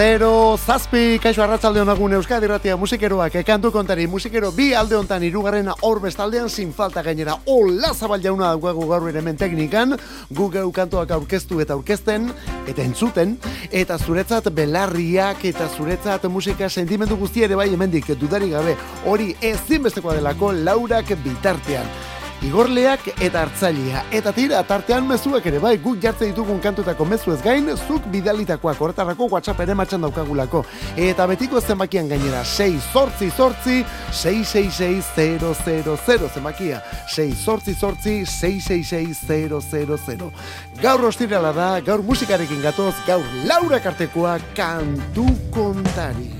zero, zazpi, kaixo arratzalde honagun Euskadi Ratia musikeroak, ekantu kontari musikero bi alde hontan irugarrena hor bestaldean sin falta gainera. Ola zabal jauna daukagu gaur ere hemen teknikan, gu geu kantoak aurkeztu eta aurkezten, eta entzuten, eta zuretzat belarriak eta zuretzat musika sentimendu guzti ere bai hemendik dudari gabe, hori ezinbestekoa delako laurak bitartean. Igorleak eta hartzailea. Eta tira, tartean mezuak ere bai, guk jartzen ditugun kantutako mezu ez gain, zuk bidalitakoak horretarako WhatsApp ere matxan daukagulako. Eta betiko zenbakian gainera, 6 sortzi sortzi, 666 zenbakia. 6 sortzi sortzi, 666 Gaur ostirala da, gaur musikarekin gatoz, gaur laura kartekoa kantu kontari.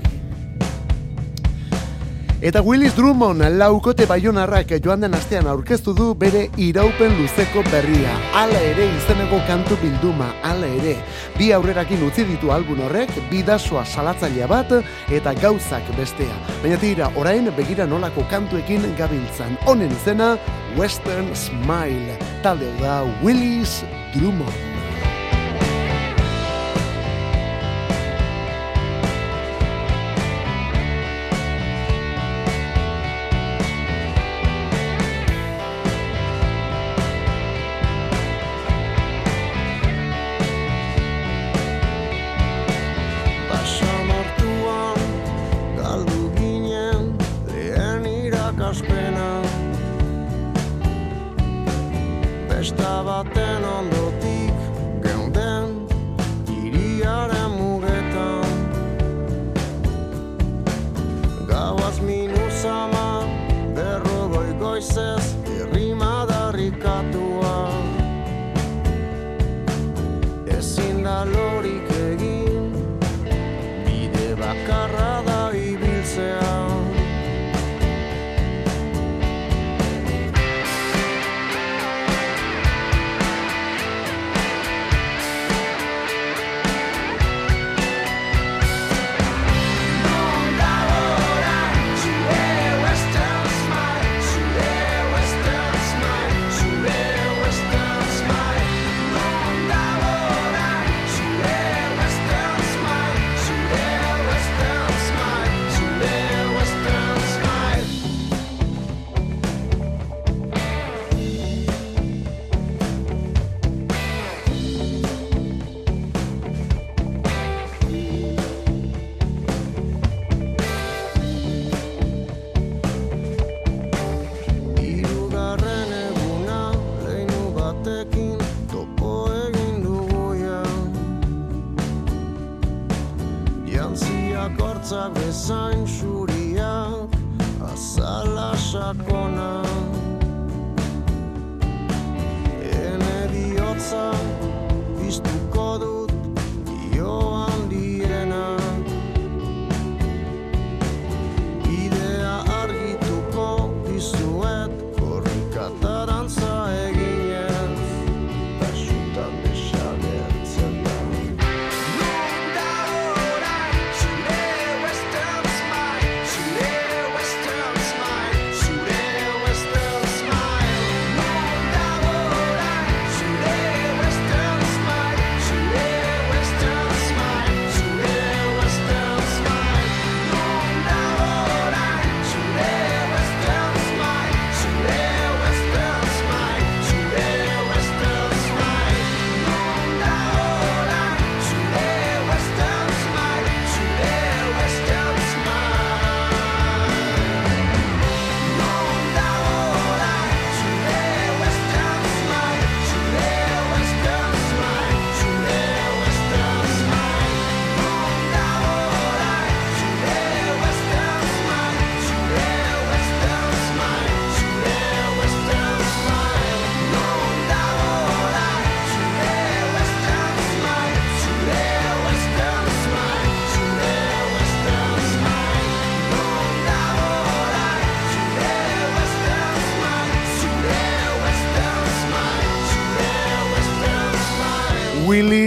Eta Willis Drummond laukote baionarrak joan den astean aurkeztu du bere iraupen luzeko berria. Hala ere izeneko kantu bilduma, hala ere. Bi aurrerakin utzi ditu albun horrek, bidasoa salatzailea bat eta gauzak bestea. Baina tira, orain begira nolako kantuekin gabiltzan. Honen izena, Western Smile. Talde da Willis Drummond.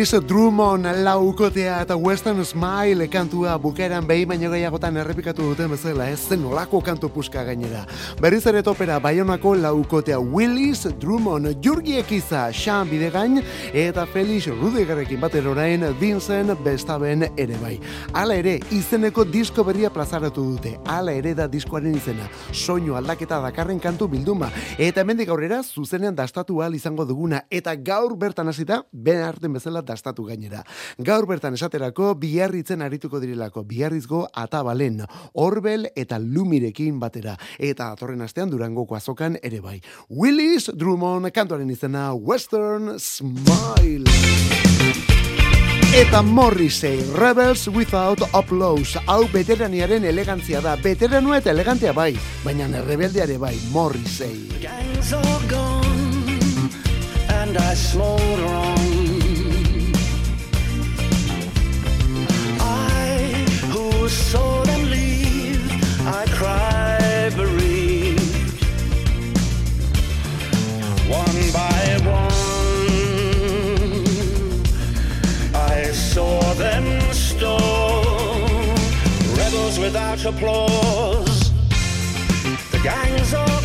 Willis Drummond laukotea eta Western Smile kantua bukeran behi baino gehiagotan errepikatu duten bezala ez zen olako kantu puska gainera. Berriz ere topera Bayonako laukotea Willis Drummond, Jurgi Ekiza, Sean Bidegain eta Felix Rudigerrekin bater orain Vincent Bestaben ere bai. Hala ere, izeneko disko berria plazaratu dute. Hala ere da diskoaren izena. Soinu aldaketa dakarren kantu bilduma. Eta hemendik aurrera zuzenean dastatu al izango duguna. Eta gaur bertan hasita, ben arten bezala dastatu gainera. Gaur bertan esaterako biarritzen arituko direlako biarrizgo atabalen, orbel eta lumirekin batera. Eta atorren astean durangoko azokan ere bai. Willis Drummond kantuaren izena Western Smile. Eta Morrissey, Rebels Without Applause, hau veteraniaren elegantzia da, veteranu eta elegantea bai, baina rebeldeare bai, Morrissey. Gangs are gone, and I on. saw them leave, I cry bereaved. One by one, I saw them stone. Rebels without applause, the gangs are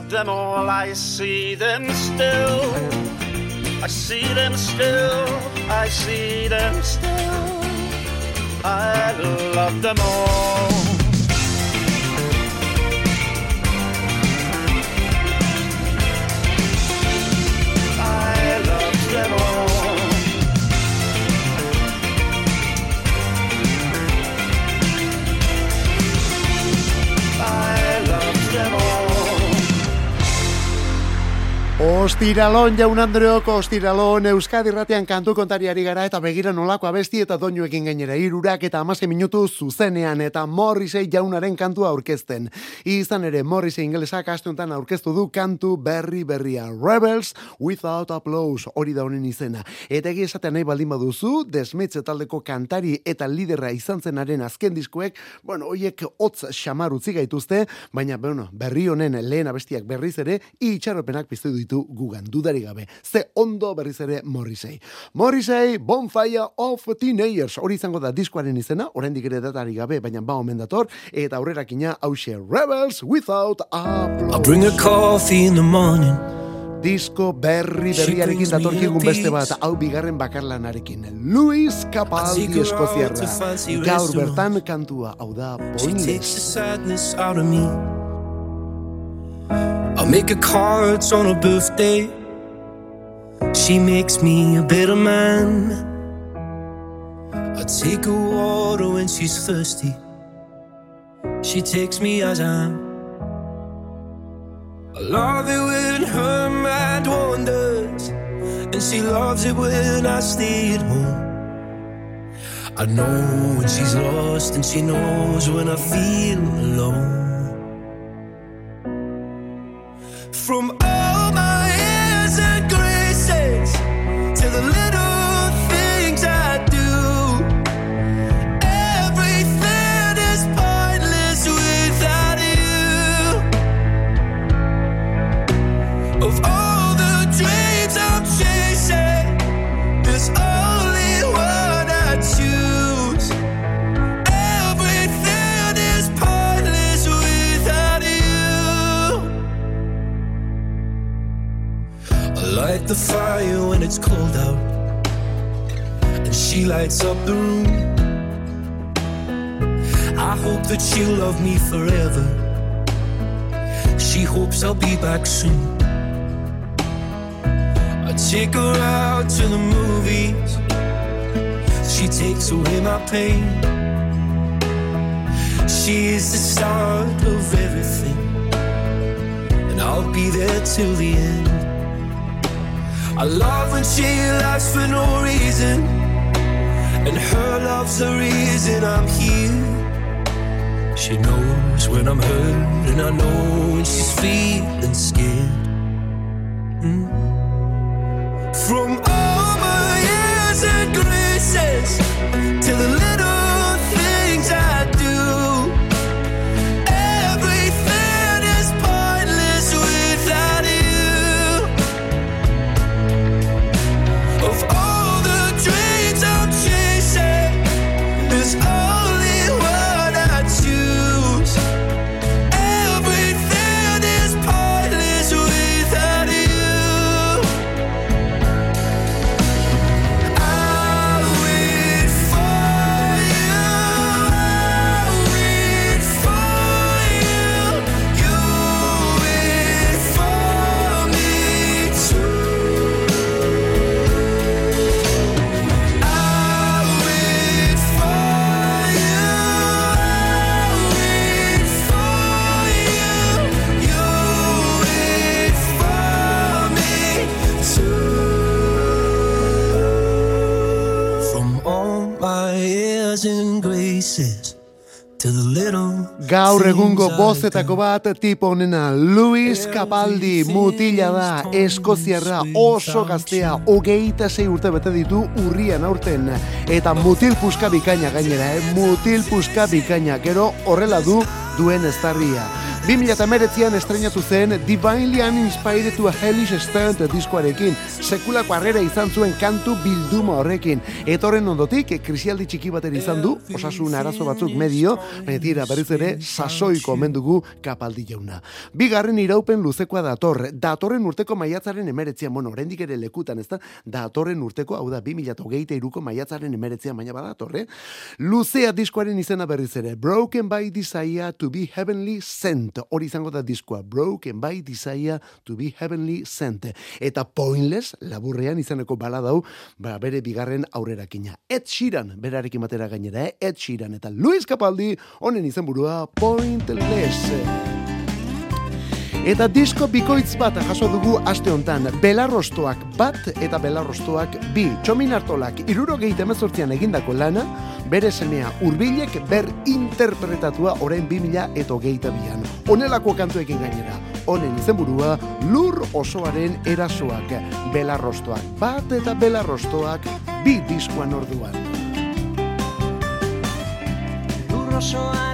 love them all. I see them still. I see them still. I see them still. I love them all. Ostiralon jaun Andreok, Ostiralon Euskadi Ratean kantu kontariari gara eta begira nolako abesti eta doinuekin gainera irurak eta amase minutu zuzenean eta Morrisei jaunaren kantua aurkezten. Izan ere Morrisei ingelesak astuntan aurkeztu du kantu berri berria Rebels Without Applause hori da honen izena. Eta egi esaten nahi baldin baduzu, desmetze taldeko kantari eta liderra izan zenaren azken diskuek, bueno, hoiek hotz xamar utzi gaituzte, baina bueno, berri honen lehen abestiak berriz ere, itxaropenak piztu ditu ditu gugan dudari gabe. Ze ondo berriz ere Morrissey. Morrissey, Bonfire of Teenagers. Hori izango da diskoaren izena, oraindik ere datari gabe, baina ba omen dator, eta aurrerakina hause Rebels Without Applause. I'll bring a coffee in the morning. Disko berri berriarekin datorkigun beste bat, hau bigarren bakarlanarekin. Luis Capaldi Eskoziarra. Gaur bertan kantua, hau da, poinless. Make her cards on her birthday. She makes me a better man. I take her water when she's thirsty. She takes me as I am. I love it when her mind wanders, and she loves it when I stay at home. I know when she's lost, and she knows when I feel alone. From all my years and graces to the little light the fire when it's cold out, and she lights up the room. I hope that she'll love me forever. She hopes I'll be back soon. I take her out to the movies. She takes away my pain. She is the start of everything, and I'll be there till the end. I love when she laughs for no reason, and her love's the reason I'm here. She knows when I'm hurt, and I know when she's feeling scared. Mm. Gaur egungo bozetako bat tipo honena Luis Capaldi mutila da eskoziarra oso gaztea hogeita sei urte bete ditu urrian aurten. Eta mutil puska bikaina gainera eh? mutil puska bikaina gero horrela du duen estarria 2008an estrenatu zen Divinely Uninspired to a Hellish Stunt diskoarekin sekulako harrera izan zuen kantu bilduma horrekin. Etorren ondotik krisialdi txiki baten izan du osasun arazo batzuk medio baina tira berriz ere sasoiko omen dugu kapaldi jauna. Bigarren iraupen luzekoa dator datorren urteko maiatzaren emeretzian bueno, oraindik ere lekutan ez da datorren urteko hau da 2008ko maiatzaren emeretzian baina badatorre luzea diskoaren izena berriz ere Broken by Desire to be Heavenly Sent hori izango da diskoa Broken by Desire to be Heavenly Sent. Eta Pointless laburrean izeneko baladau ba, bere bigarren aurrerakina. Ed Sheeran berarekin batera gainera eh? Ed Sheeran eta Luis Capaldi honen izenburua Pointless Eta disko bikoitz bat jaso dugu aste hontan. Belarrostoak bat eta belarrostoak bi. Txomin hartolak iruro emezortzian egindako lana, bere semea urbilek ber interpretatua orain 2000 eta hogeita bian. Honelako kantuekin gainera. Honen izenburua lur osoaren erasoak. Belarrostoak bat eta belarrostoak bi diskoan orduan. Lurrosoaren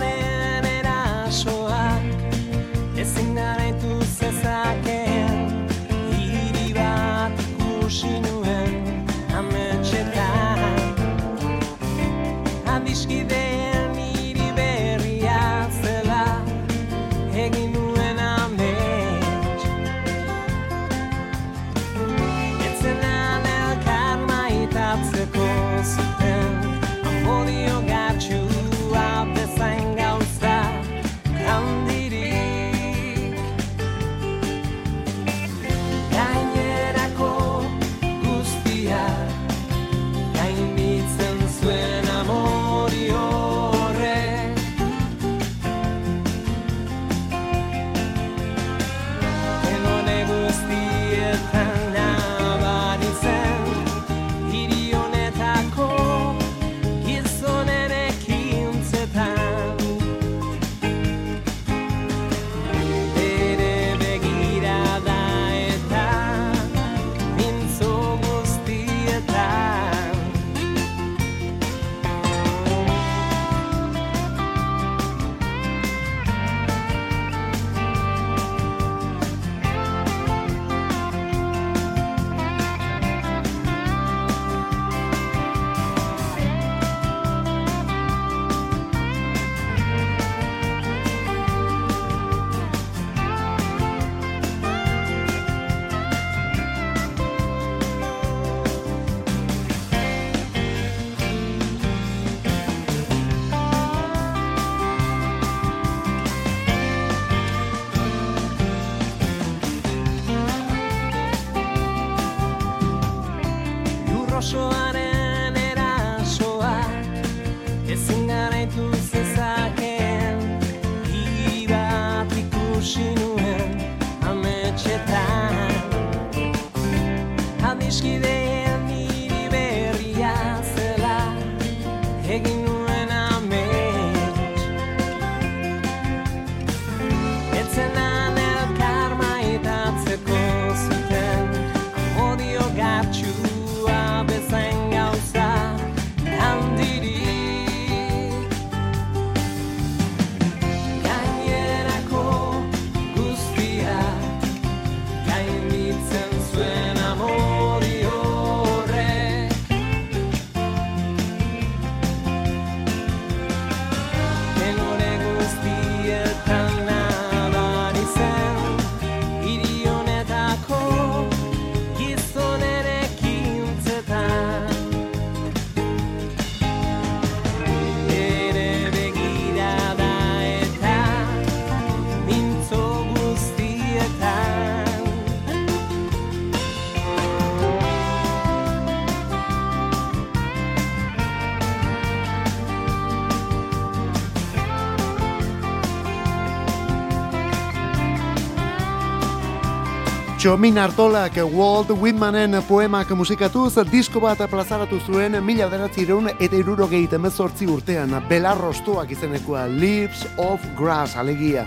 Txomin Artolak Walt Whitmanen poemak musikatuz disko bat plazaratu zuen mila beratzireun eta irurogei temezortzi urtean belarrostoak izenekoa Lips of Grass alegia.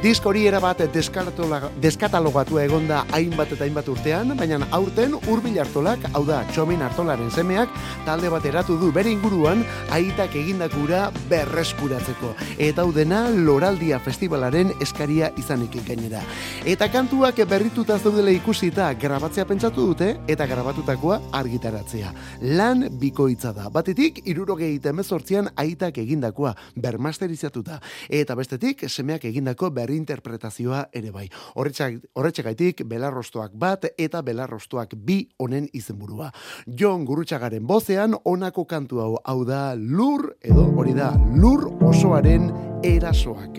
Disko hori erabat deskataloga- deskatalogatua egonda hainbat eta hainbat urtean, baina aurten hurbil Artolak, hau da Txomin Artolaren semeak, talde bat eratu du bere inguruan aitak egindakura berreskuratzeko. Eta hau dena Loraldia Festivalaren eskaria izanik gainera. Eta kantuak berrituta zeudela ikusita grabatzea pentsatu dute eta grabatutakoa argitaratzea. Lan bikoitza da. Batetik, irurogei temezortzian aitak egindakoa bermasterizatuta. Eta bestetik, semeak egindako berrinterpretazioa ere bai. Horretxegaitik, belarrostoak bat eta belarrostoak bi honen izenburua. Jon Gurutxagaren bozean, honako kantu hau, hau da lur, edo hori da, lur osoaren erasoak.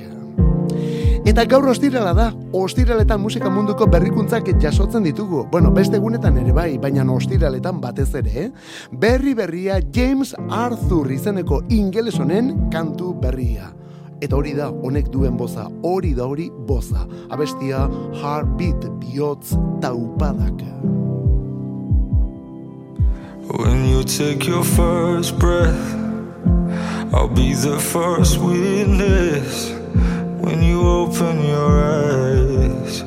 Eta gaur ostirala da, ostiraletan musika munduko berrikuntzak jasotzen ditugu. Bueno, beste egunetan ere bai, baina ostiraletan batez ere, eh? Berri berria James Arthur izeneko ingeles honen kantu berria. Eta hori da, honek duen boza, hori da hori boza. Abestia Heartbeat bihotz taupadak. When you take your first breath, I'll be the first witness. When you open your eyes,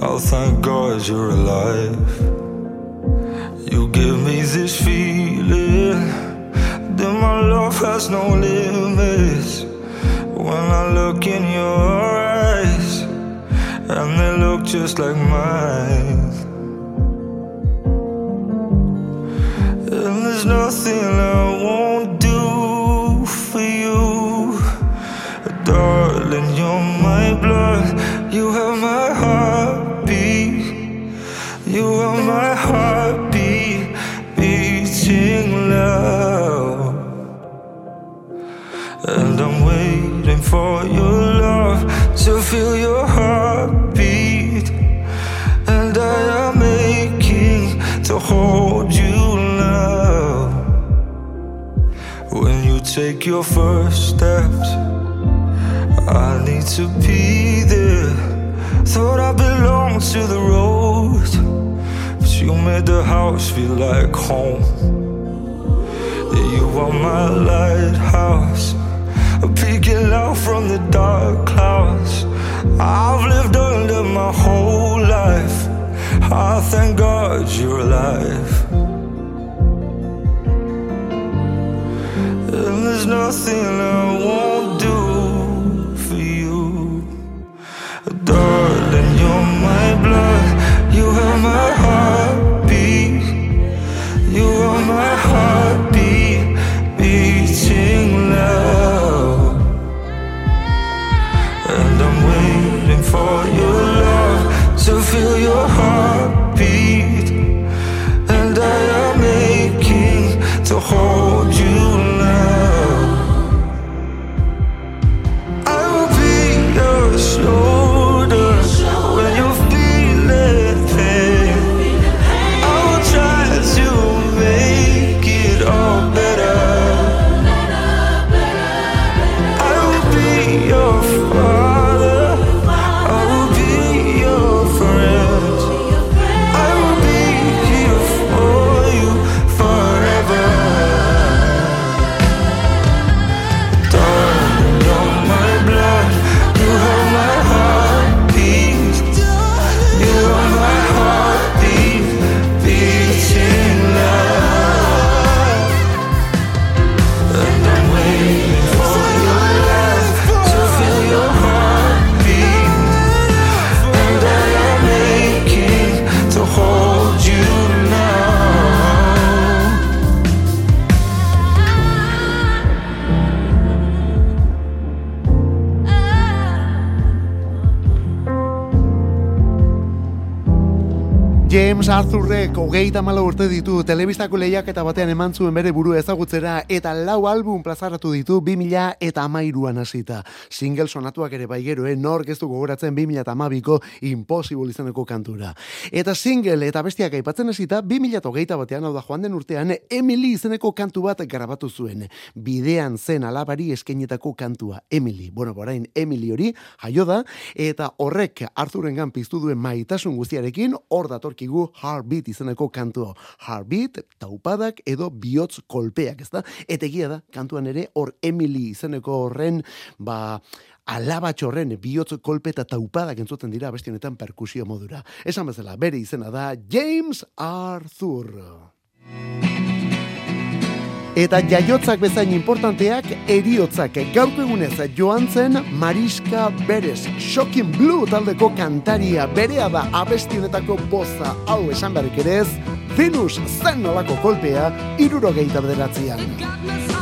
I'll thank God you're alive. You give me this feeling that my love has no limits. When I look in your eyes, and they look just like mine. And there's nothing I won't do for you. Darling, you're my blood. You have your first steps, I need to be there. Thought I belonged to the road, but you made the house feel like home. You are my lighthouse, peeking out from the dark clouds. I've lived under my whole life. I thank God you're alive. And there's nothing I won't do for you. Darling, you're my blood. You have my heartbeat. You are my heartbeat beating loud. And I'm waiting for your love to feel your heartbeat. Hogeita malo urte ditu telebistako lehiak eta batean eman zuen bere buru ezagutzera eta lau album plazaratu ditu 2000 eta amairuan hasita. Single sonatuak ere bai gero, eh? nork ez du gogoratzen 2000 eta amabiko Impossible izaneko kantura. Eta single eta bestiak aipatzen hasita 2000 eta hogeita batean hau da joan den urtean Emily izeneko kantu bat grabatu zuen. Bidean zen alabari eskenetako kantua Emily. Bueno, borain Emily hori jaio da eta horrek Arthurengan piztu duen maitasun guztiarekin hor dator datorkigu Heartbeat izeneko kantua. Heartbeat, taupadak edo bihotz kolpeak, ezta? Eta egia da, kantuan ere hor Emily izeneko horren, ba, alabatxorren bihotz kolpe eta taupadak entzuten dira beste honetan perkusio modura. Esan bezala, bere izena da James Arthur. Eta jaiotzak bezain importanteak eriotzak gaurko egunez joan zen Mariska Beres. Shocking Blue taldeko kantaria berea da abestionetako boza hau esan beharrik ere ez, Venus zen nolako kolpea irurogeita bederatzean.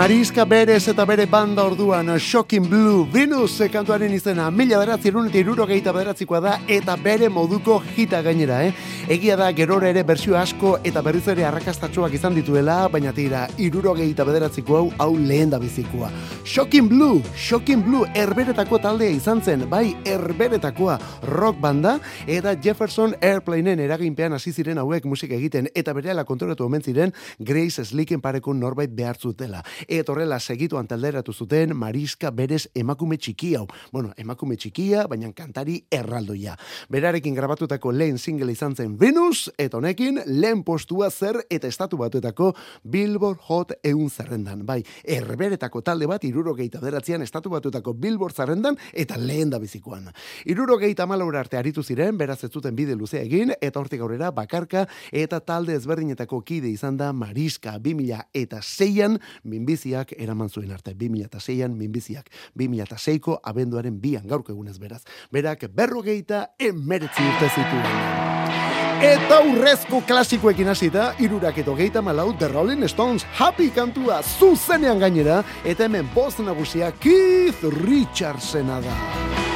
Mariska Beres eta bere banda orduan Shocking Blue Venus kantuaren izena mila beratzi eta irurogeita bederatzikoa da eta bere moduko hita gainera, eh? Egia da gerora ere bersio asko eta berriz ere arrakastatxoak izan dituela, baina tira irurogeita bederatziko hau hau lehen da bizikoa. Shocking Blue, Shocking Blue erberetako taldea izan zen, bai erberetakoa rock banda eta Jefferson Airplaneen eraginpean hasi ziren hauek musika egiten eta berehala kontrolatu omen ziren Grace Slicken pareko norbait behar zutela. Eta horrela segituan talderatu zuten Mariska berez emakume txiki hau. Bueno, emakume txikia, baina kantari erraldoia. Berarekin grabatutako lehen single izan zen Venus, eta honekin lehen postua zer eta estatu batuetako Billboard Hot eun zerrendan. Bai, erberetako talde bat irurogeita beratzean estatu batuetako Billboard zerrendan eta lehen da bizikoan. Irurogeita malaura arte aritu ziren, beraz ez zuten bide luzea egin, eta hortik aurrera bakarka eta talde ezberdinetako kide izan da Mariska 2000 eta seian minbiziak eraman zuen arte. 2000 eta seian minbiziak. 2000 eta seiko abenduaren bian gaurko egunez beraz. Berak berrogeita emeretzi urte zituen. Eta urrezko klasikoekin hasita, irurak eto geita malau The Rolling Stones Happy kantua zuzenean gainera, eta hemen boz nagusia Keith Richardsena da.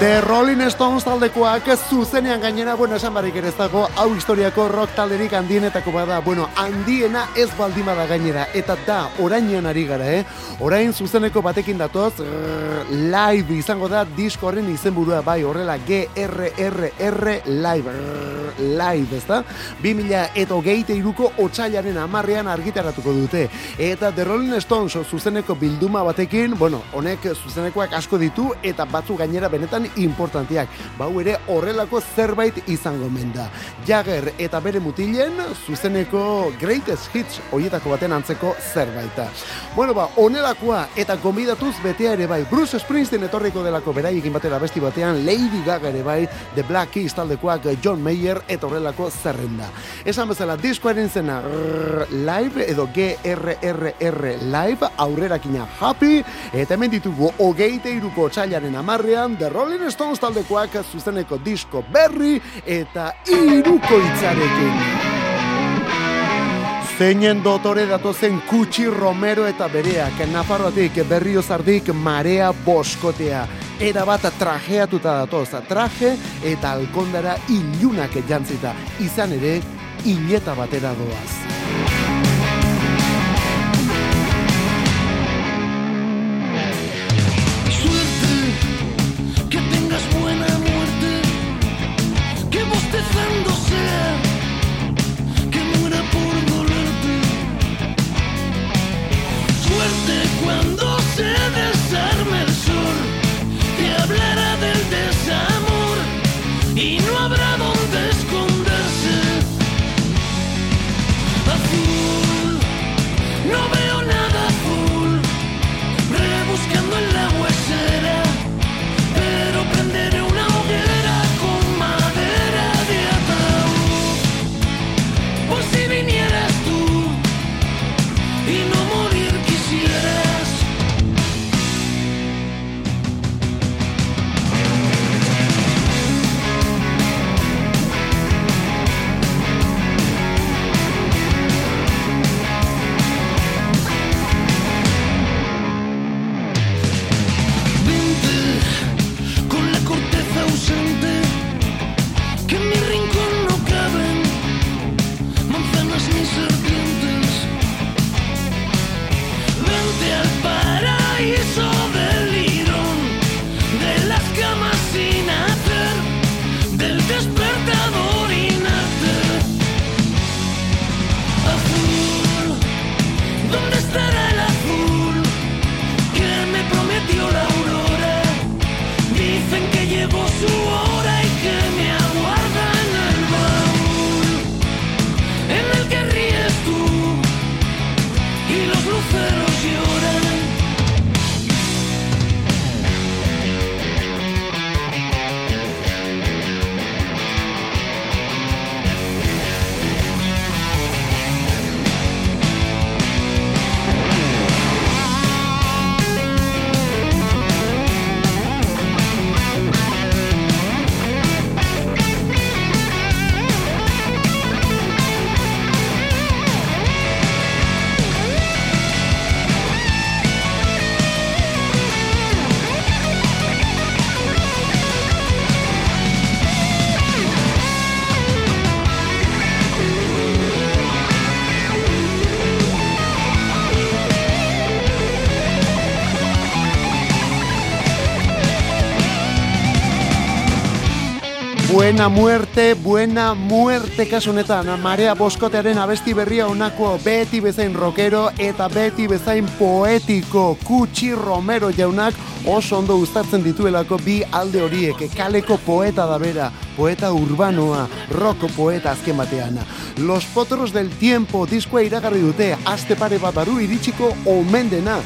The Rolling Stones taldekoak zuzenean gainera, bueno, esan barik ere ez dago, hau historiako rock talderik handienetako bada, bueno, handiena ez baldin bada gainera, eta da, orainean ari gara, eh? Orain zuzeneko batekin datoz, grrr, live izango da disko horren izenburua bai, horrela GRRR live, grrr, live, ez da? 2000 eta hogeite iruko otxailaren amarrean argitaratuko dute. Eta The Rolling Stones zuzeneko bilduma batekin, bueno, honek zuzenekoak asko ditu, eta batzu gainera benetan importantiak. Bau ere horrelako zerbait izango menda. Jagger eta bere mutilen zuzeneko greatest hits hoietako baten antzeko zerbaita. Bueno ba, onelakoa eta gonbidatuz betea ere bai. Bruce Springsteen etorriko delako beraiekin batera besti batean Lady Gaga ere bai, The Black Keys taldekoak John Mayer eta horrelako zerrenda. Esan bezala, diskoaren zena live edo GRRR live aurrerakina happy eta hemen ditugu hogeite iruko txailaren amarrean The Rolling Stones taldekoak zuzeneko disko berri eta iruko itzarekin. Zeinen dotore datozen Kutsi Romero eta bereak, Nafarroatik berriozardik marea boskotea. Era bat trajeatuta datoz, traje eta alkondara ilunak jantzita. Izan ere, hileta batera doaz. Buena muerte, buena muerte kasunetan, marea boskotearen abesti berria onako beti bezain rockero eta beti bezain poetiko Kutsi Romero jaunak oso ondo gustatzen dituelako bi alde horiek, kaleko poeta da bera, poeta urbanoa, rock poeta azken batean. Los Potros del Tiempo diskoa iragarri dute, aste pare bat baru iritsiko omen dena.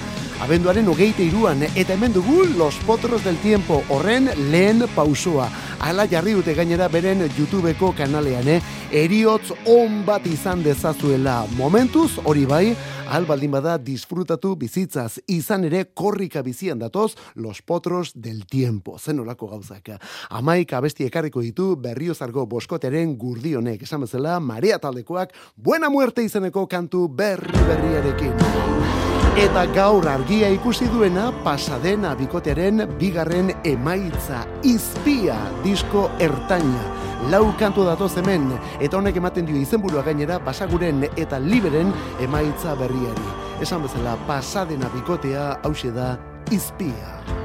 Abenduaren hogeite iruan, eta hemen dugu Los Potros del Tiempo horren lehen pausua. Hala jarri dute gainera beren YouTubeko kanalean, eh? Eriotz on bat izan dezazuela. Momentuz, hori bai, albaldin bada disfrutatu bizitzaz, izan ere korrika bizian datoz Los Potros del Tiempo. Zen olako gauzak. Amaik abesti ekarriko ditu berriozargo boskotearen gurdionek. Esan bezala, marea taldekoak, buena muerte izeneko kantu berri berriarekin. Eta gaur argia ikusi duena pasadena bikotearen bigarren emaitza izpia disko ertaina. Lau kantu datoz hemen, eta honek ematen dio izenburua gainera basaguren eta liberen emaitza berriari. Esan bezala, pasadena bikotea hause da izpia.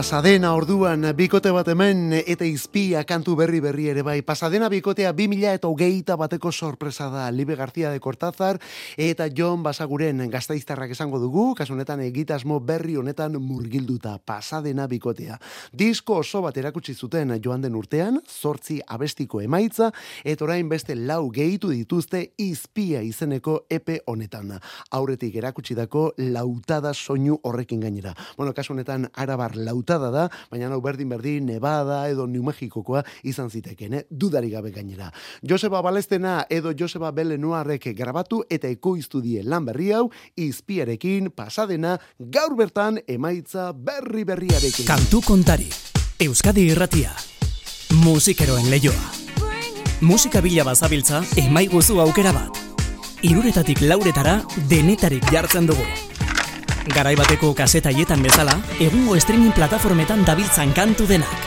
Pasadena orduan bikote bat hemen eta izpia kantu berri berri ere bai. Pasadena bikotea 2000 eta hogeita bateko sorpresa da. Libe García de Cortázar eta John Basaguren gaztaiztarrak esango dugu, kasu honetan egitasmo berri honetan murgilduta. Pasadena bikotea. Disko oso bat erakutsi zuten joan den urtean, zortzi abestiko emaitza, eta orain beste lau gehitu dituzte izpia izeneko epe honetan. Aurretik erakutsi dako lautada soinu horrekin gainera. Bueno, kasu honetan arabar lautada da, baina hau berdin berdin Nevada edo New Mexicokoa izan ziteken, eh? dudari gabe gainera. Joseba Balestena edo Joseba Belenuarrek grabatu eta ekoiztu die lan berri hau, izpiarekin pasadena gaur bertan emaitza berri berriarekin. Kantu kontari. Euskadi irratia. Musikeroen leioa. Musika bila bazabiltza, emaiguzu aukera bat. Iruretatik lauretara denetarik jartzen dugu. Garai bateko kasetaietan bezala, egungo streaming plataformetan dabiltzan kantu denak.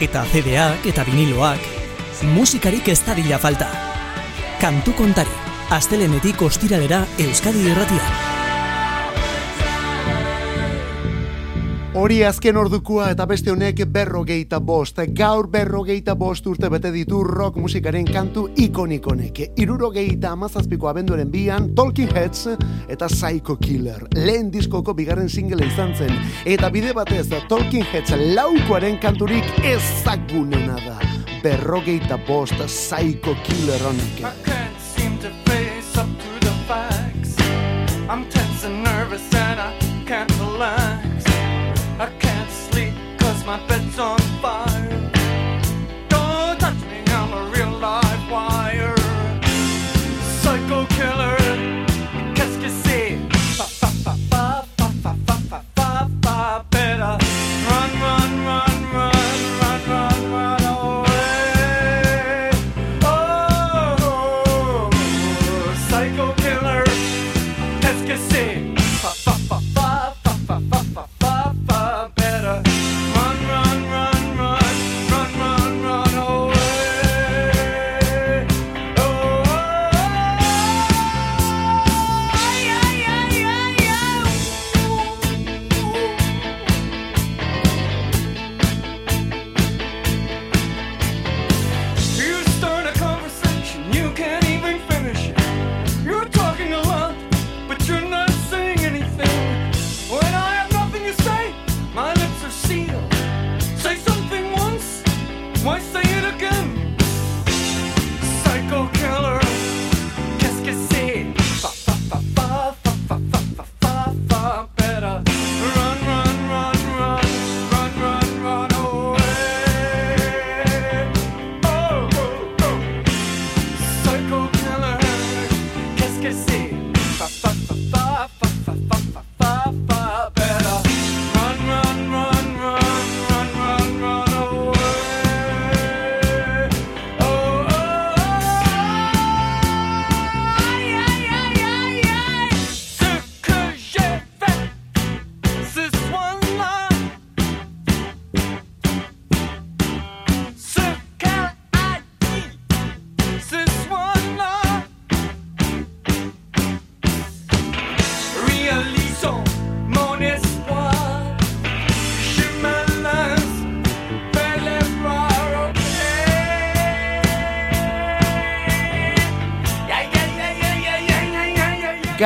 Eta CD-ak eta viniloak, musikarik ez dadila falta. Kantu kontari, astelenetik ostiralera Euskadi irratia. Hori azken ordukoa eta beste honek berrogeita bost. Gaur berrogeita bost urte bete ditu rock musikaren kantu ikonikonek. Irurogeita amazazpiko abenduaren bian Talking Heads eta Psycho Killer. Lehen diskoko bigarren single izan zen. Eta bide batez Talking Heads laukoaren kanturik ezagunena da. Berrogeita bost Psycho Killer honek. Can't seem to face up to the facts. I'm tense and nervous and I can't relax. I can't sleep cause my bed's on fire.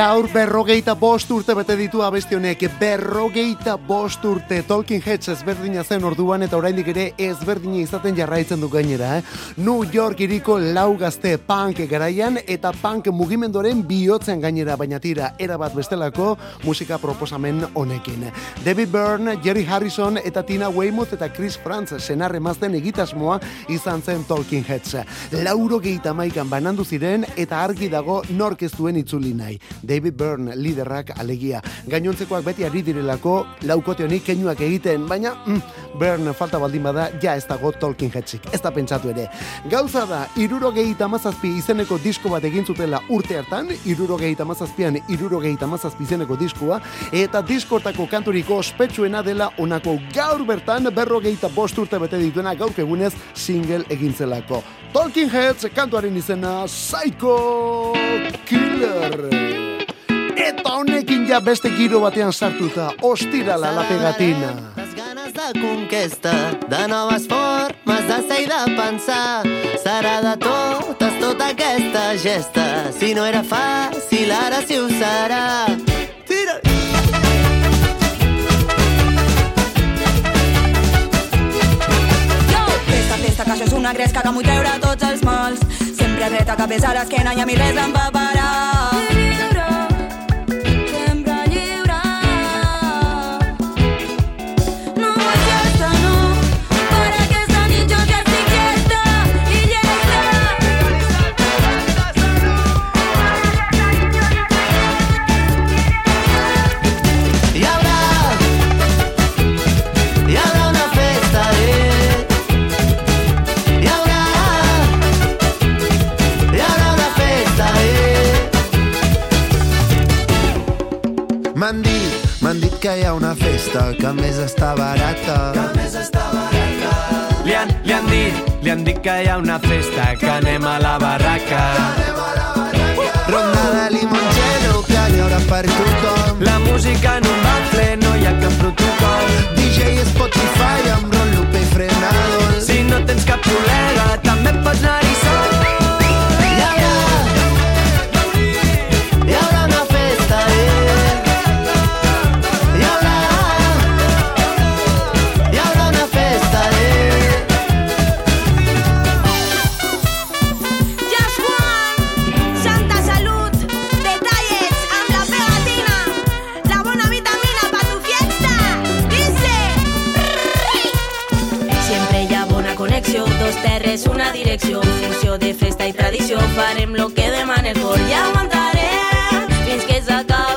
Gaur berrogeita bost urte bete ditu abesti honek, berrogeita bost urte Talking Heads ezberdina zen orduan eta oraindik ere ezberdina izaten jarraitzen du gainera, eh? New York iriko lau gazte punk garaian eta punk mugimendoren bihotzen gainera, baina tira, erabat bestelako musika proposamen honekin. David Byrne, Jerry Harrison eta Tina Weymouth eta Chris Frantz senarre mazten egitasmoa izan zen Talking Heads. Lauro gehieta maikan banandu ziren eta argi dago nork ez duen itzuli nahi. David Byrne liderrak alegia. Gainontzekoak beti ari direlako laukote honik keinuak egiten, baina mm, Byrne falta baldin bada ja ez dago Talking Headsik. Ez da pentsatu ere. Gauza da, irurogei tamazazpi izeneko disko bat egin zutela urte hartan, irurogei tamazazpian irurogei tamazazpi izeneko diskoa, eta diskortako kanturiko ospetsuena dela onako gaur bertan berrogeita bost urte bete dituena gaur egunez single egintzelako. Talking Heads kantuaren izena Psycho Killer. Eta honekin ja beste giro batean sartuta, ostirala la pegatina. Las ganas de conquesta, de noves formes de ser i de pensar. Serà de totes, tota aquesta gesta. Si no era fàcil, ara sí ho serà. Tira! Festa, que això és una gresca que m'ho treure tots els mals. Sempre dreta, cabeza a l'esquena i a mi res em va parar. Que hi ha una festa que a més està barata. Que a més està barata. Li han, li han dit, li han dit que hi ha una festa, que anem a la barraca. Ronda de limoncello que n'hi haurà per tothom. La música en un bafle, no hi ha cap protocol. DJ Spotify amb Ron Lupe i Frenados. Si no tens cap col·lega, també pots anar-hi terres, una direcció, fusió de festa i tradició, farem lo que demana el cor i aguantarem fins que s'acabe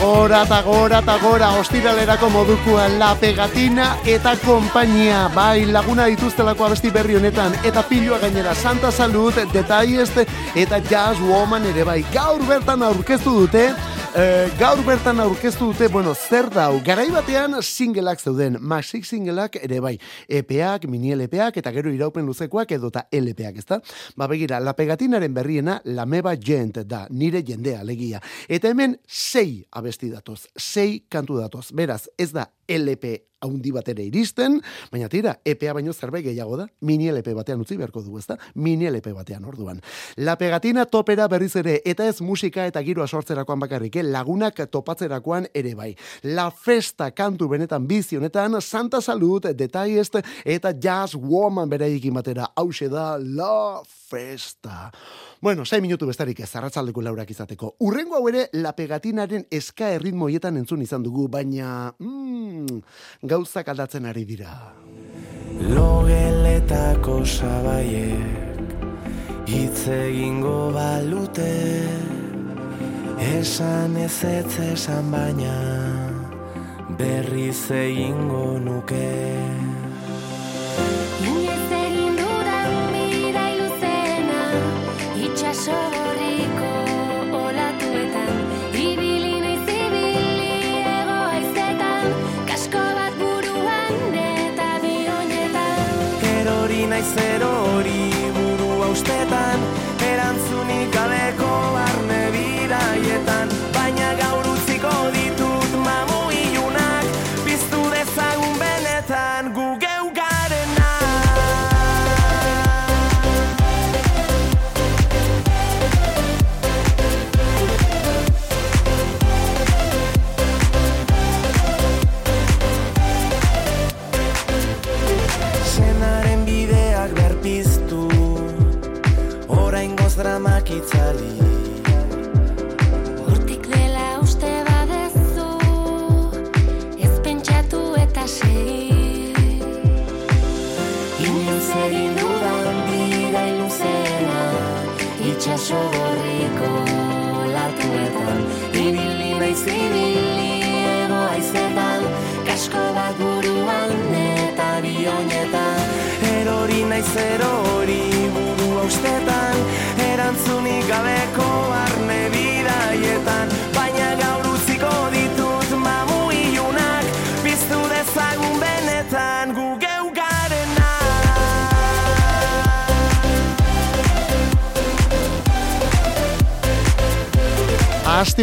gora eta gora eta gora ostiralerako modukoa La Pegatina eta kompainia bai laguna dituztelako abesti berri honetan eta pilua gainera Santa Salud, Detalles eta Jazz Woman ere bai. Gaur bertan aurkeztu dute Eh, gaur bertan aurkeztu dute, bueno, zer dau, garai batean singleak zeuden, maxik singleak ere bai, EPak, mini LPak eta gero iraupen luzekoak edota LPak, ezta? Ba begira, la pegatinaren berriena, la meba gent da, nire jendea alegia. Eta hemen sei abesti datoz, sei kantu datoz. Beraz, ez da LP haundi bat ere iristen, baina tira, EPA baino zerbait gehiago da, mini LP batean utzi beharko dugu, ezta? Mini LP batean orduan. La pegatina topera berriz ere, eta ez musika eta giroa sortzerakoan bakarrik, eh? lagunak topatzerakoan ere bai. La festa kantu benetan bizi honetan, Santa Salud, Detalles eta Jazz Woman beraikin batera, hause da La Festa. Bueno, 6 minutu bestarik ez, arratzaldeko laurak izateko. Urrengo hau ere, la pegatinaren eska erritmo hietan entzun izan dugu, baina mm, gauzak aldatzen ari dira. Logeletako sabaiek hitz egingo balute Esan ez ez esan baina berriz egingo nuke Inoiz egin dudan bidai luzena Itxasorriko Erori naiz erori burua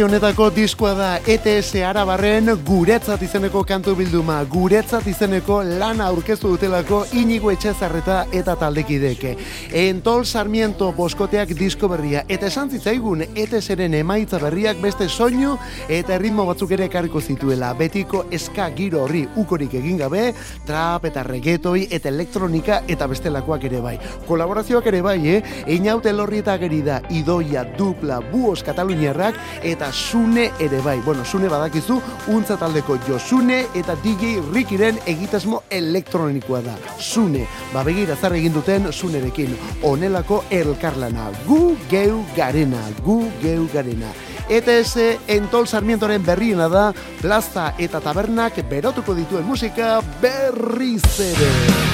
Aste honetako diskoa da ETS Arabarren guretzat izeneko kantu bilduma, guretzat izeneko lana aurkeztu dutelako inigo etxezarreta eta taldekideke. Entol Sarmiento boskoteak disko berria, eta esan zitzaigun ETSren emaitza berriak beste soinu eta ritmo batzuk ere ekarriko zituela. Betiko eska giro horri ukorik egin gabe, trap eta reggaetoi eta elektronika eta bestelakoak ere bai. Kolaborazioak ere bai, eh? Einaute lorri eta gerida, idoia, dupla, buos kataluniarrak eta Sune ere bai. Bueno, Sune badakizu, untza taldeko Josune eta DJ Rikiren egitasmo elektronikoa da. Sune, ba begira zar egin duten Sunerekin. Honelako elkarlana, gu geu garena, gu geu garena. ETS Entol Sarmientoren berriena da, plaza eta tabernak berotuko dituen musika berriz ere.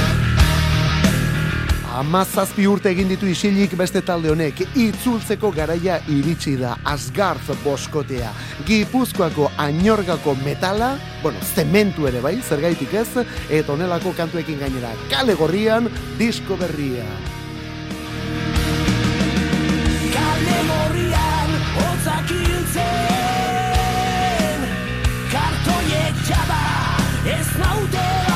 Amazazpi urte egin ditu isilik beste talde honek, itzultzeko garaia iritsi da Asgarz boskotea. Gipuzkoako añorgako metala, bueno, zementu ere bai, zergaitik ez, eta honelako kantuekin gainera, kale gorrian, disko berria. Kale gorrian hotzak hiltzen Kartoiek jada ez naute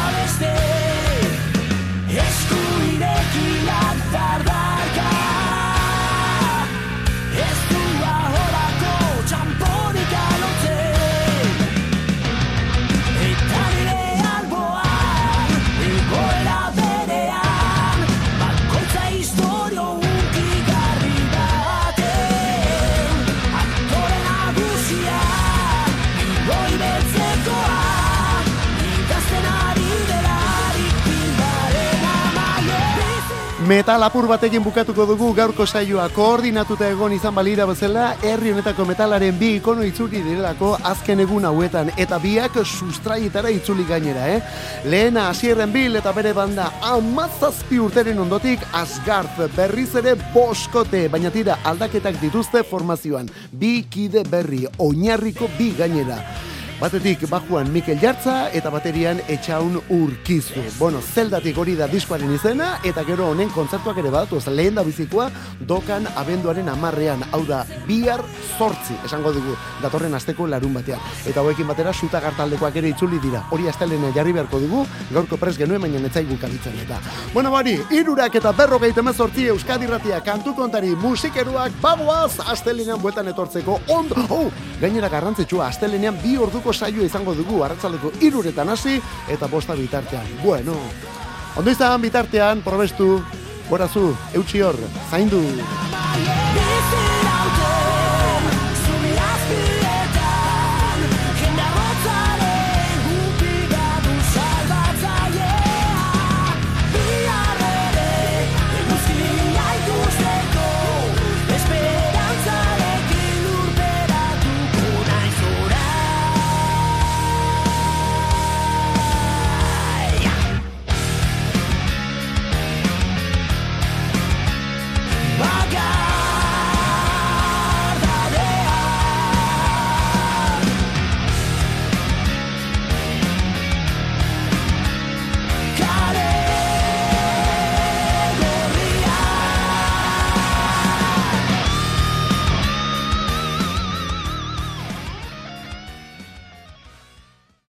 Metal apur batekin bukatuko dugu gaurko saioa koordinatuta egon izan balira bezala herri honetako metalaren bi ikono itzuli direlako azken egun hauetan eta biak sustraietara itzuli gainera, eh? Lehena hasierren bil eta bere banda amazazpi urteren ondotik Asgard berriz ere boskote, baina tira aldaketak dituzte formazioan. Bi kide berri, oinarriko bi gainera. Batetik bajuan Mikel Jartza eta baterian etxaun urkizu. Bueno, zeldatik hori da diskoaren izena eta gero honen kontzertuak ere badatu. Ez lehen da bizikoa dokan abenduaren amarrean. Hau da, bihar zortzi, esango dugu, datorren asteko larun batean. Eta hoekin batera suta gartaldekoak ere itzuli dira. Hori astelena jarri beharko dugu, gaurko pres genuen baina netzaigu kabitzen eta. Bueno, bari, irurak eta berrogeita emezortzi Euskadi Ratia kantu kontari musikeruak bagoaz astelenean bueltan etortzeko ondo. Oh, gainera garrantzitsua astelenean bi orduko saioa izango dugu arratsaldeko iruretan hasi eta bosta bitartean. Bueno, ondo izan bitartean, probestu, borazu, eutxi hor, zaindu.